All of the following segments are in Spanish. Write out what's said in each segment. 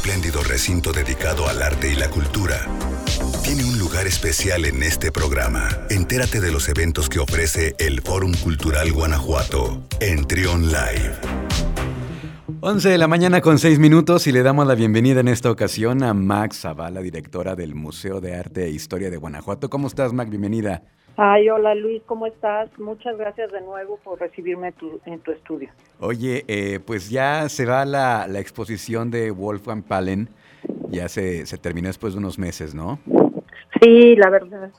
espléndido recinto dedicado al arte y la cultura, tiene un lugar especial en este programa. Entérate de los eventos que ofrece el Fórum Cultural Guanajuato en Trion Live. 11 de la mañana con 6 minutos y le damos la bienvenida en esta ocasión a Max Zavala, directora del Museo de Arte e Historia de Guanajuato. ¿Cómo estás, Mac? Bienvenida. Ay, hola Luis, ¿cómo estás? Muchas gracias de nuevo por recibirme en tu estudio. Oye, eh, pues ya se va la, la, exposición de Wolfgang Palen, ya se, se terminó después de unos meses, ¿no? Sí, la verdad.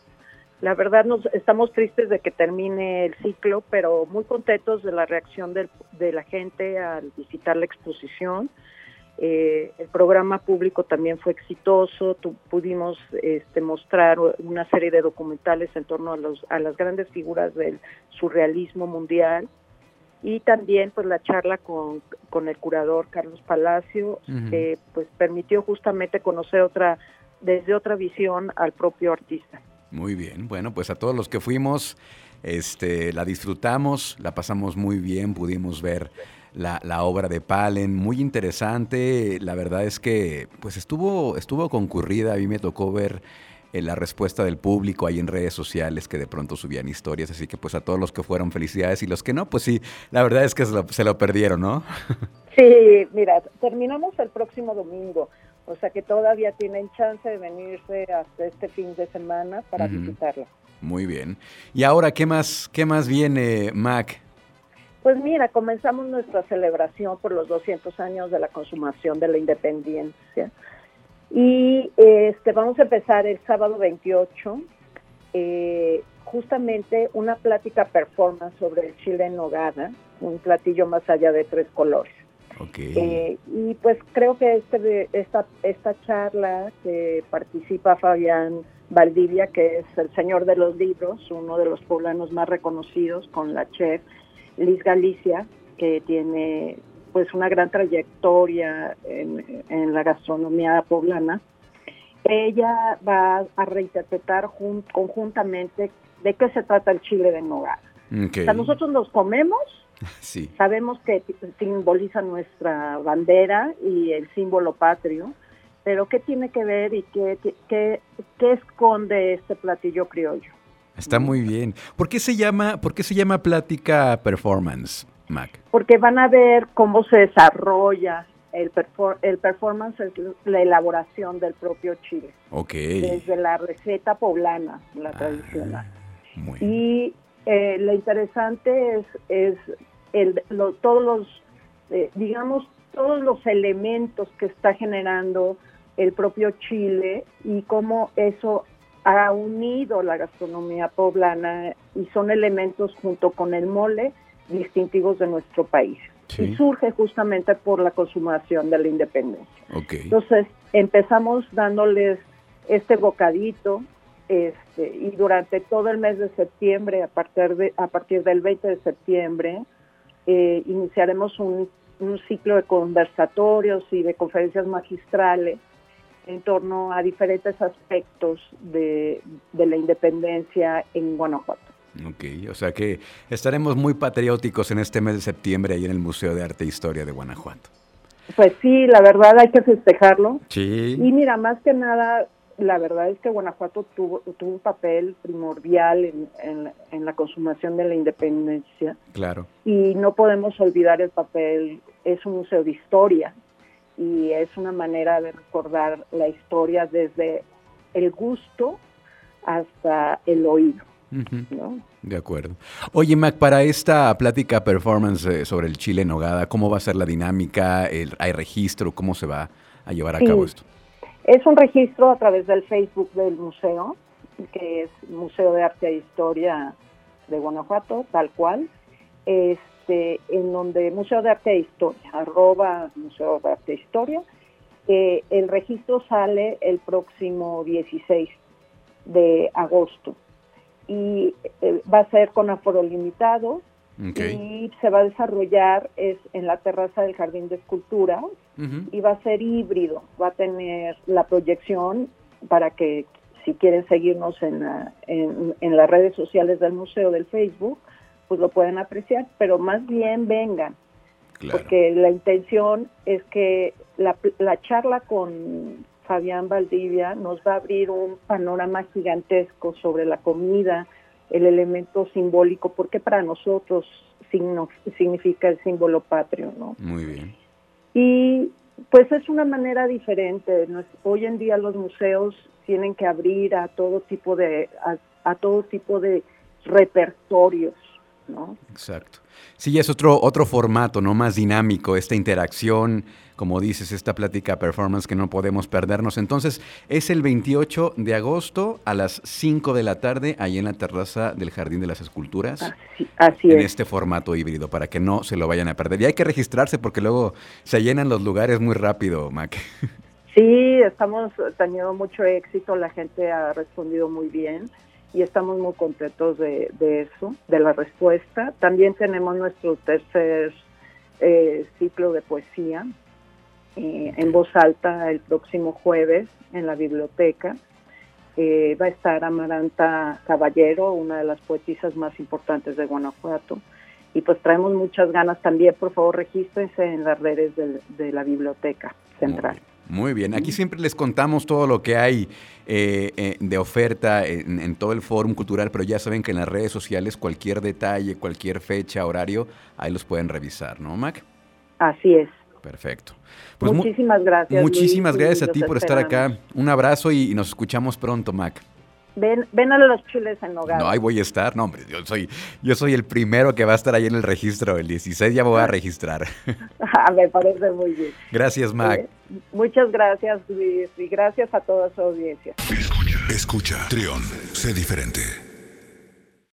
La verdad nos estamos tristes de que termine el ciclo, pero muy contentos de la reacción del, de la gente al visitar la exposición. Eh, el programa público también fue exitoso, tu, pudimos este, mostrar una serie de documentales en torno a, los, a las grandes figuras del surrealismo mundial y también pues la charla con, con el curador Carlos Palacio que pues permitió justamente conocer otra desde otra visión al propio artista. Muy bien, bueno pues a todos los que fuimos este la disfrutamos, la pasamos muy bien, pudimos ver la, la, obra de Palen, muy interesante. La verdad es que pues estuvo, estuvo concurrida, a mí me tocó ver eh, la respuesta del público ahí en redes sociales que de pronto subían historias, así que pues a todos los que fueron felicidades y los que no, pues sí, la verdad es que se lo, se lo perdieron, ¿no? Sí, mira, terminamos el próximo domingo, o sea que todavía tienen chance de venirse hasta este fin de semana para uh -huh. visitarlo. Muy bien. Y ahora, ¿qué más, qué más viene, Mac? Pues mira, comenzamos nuestra celebración por los 200 años de la consumación de la independencia y este vamos a empezar el sábado 28, eh, justamente una plática performance sobre el chile en nogada, un platillo más allá de tres colores. Okay. Eh, y pues creo que este, esta, esta charla que participa Fabián Valdivia, que es el señor de los libros, uno de los poblanos más reconocidos, con la chef Liz Galicia, que tiene pues una gran trayectoria en, en la gastronomía poblana. Ella va a reinterpretar jun, conjuntamente de qué se trata el chile de nogada. Okay. O sea, nosotros los comemos, sí. sabemos que simboliza nuestra bandera y el símbolo patrio, pero ¿qué tiene que ver y qué, qué, qué esconde este platillo criollo? Está muy bien. ¿Por qué se llama, por qué se llama plática performance, Mac? Porque van a ver cómo se desarrolla el, perfor el performance, la elaboración del propio chile. Ok. Desde la receta poblana, la ah, tradicional. Muy y eh, lo interesante es, es el, lo, todos los, eh, digamos, todos los elementos que está generando el propio Chile y cómo eso ha unido la gastronomía poblana y son elementos junto con el mole distintivos de nuestro país. Sí. Y surge justamente por la consumación de la independencia. Okay. Entonces empezamos dándoles este bocadito este, y durante todo el mes de septiembre, a partir, de, a partir del 20 de septiembre, eh, iniciaremos un, un ciclo de conversatorios y de conferencias magistrales en torno a diferentes aspectos de, de, la independencia en Guanajuato. Ok, o sea que estaremos muy patrióticos en este mes de septiembre ahí en el Museo de Arte e Historia de Guanajuato. Pues sí, la verdad hay que festejarlo. Sí. Y mira, más que nada, la verdad es que Guanajuato tuvo, tuvo un papel primordial en, en, en, la consumación de la independencia. Claro. Y no podemos olvidar el papel, es un museo de historia, y es una manera de recordar la historia desde el gusto hasta el oído. Uh -huh. ¿no? De acuerdo. Oye, Mac, para esta plática performance eh, sobre el chile en nogada, ¿cómo va a ser la dinámica? El, ¿Hay registro? ¿Cómo se va a llevar a sí. cabo esto? Es un registro a través del Facebook del museo, que es Museo de Arte e Historia de Guanajuato, tal cual. Es este, en donde Museo de Arte e Historia, arroba Museo de Arte e Historia, eh, el registro sale el próximo 16 de agosto y eh, va a ser con aforo limitado okay. y se va a desarrollar es en la terraza del Jardín de Escultura uh -huh. y va a ser híbrido, va a tener la proyección para que si quieren seguirnos en, la, en, en las redes sociales del museo del Facebook, pues lo pueden apreciar, pero más bien vengan, claro. porque la intención es que la, la charla con Fabián Valdivia nos va a abrir un panorama gigantesco sobre la comida, el elemento simbólico, porque para nosotros signo, significa el símbolo patrio, ¿no? Muy bien. Y pues es una manera diferente. Hoy en día los museos tienen que abrir a todo tipo de a, a todo tipo de repertorios, ¿no? Exacto. Sí, es otro, otro formato, ¿no? Más dinámico, esta interacción, como dices, esta plática performance que no podemos perdernos. Entonces, es el 28 de agosto a las 5 de la tarde, ahí en la terraza del Jardín de las Esculturas. Así, así en es. este formato híbrido, para que no se lo vayan a perder. Y hay que registrarse porque luego se llenan los lugares muy rápido, Mac. Sí, estamos teniendo mucho éxito, la gente ha respondido muy bien y estamos muy contentos de, eso, de la respuesta. También tenemos nuestro tercer eh, ciclo de poesía eh, en voz alta el próximo jueves en la biblioteca. Eh, va a estar Amaranta Caballero, una de las poetisas más importantes de Guanajuato. Y pues traemos muchas ganas también, por favor regístrense en las redes de, de la biblioteca central. Muy bien, aquí siempre les contamos todo lo que hay eh, eh, de oferta en, en, todo el Fórum Cultural, pero ya saben que en las redes sociales cualquier detalle, cualquier fecha, horario, ahí los pueden revisar, ¿no, Mac? Así es. Perfecto. Pues muchísimas gracias. Muchísimas Luis, gracias a ti por esperamos. estar acá. Un abrazo y, y nos escuchamos pronto, Mac. Ven, ven a los chiles en nogada. No, ahí voy a estar. No, hombre, yo soy, yo soy el primero que va a estar ahí en el registro. El 16 ya me voy a registrar. Ah, Me parece muy bien. Gracias, Mac. Eh, muchas gracias, Luis, y gracias a toda su audiencia. Escucha. Escucha. Trión. Sé diferente.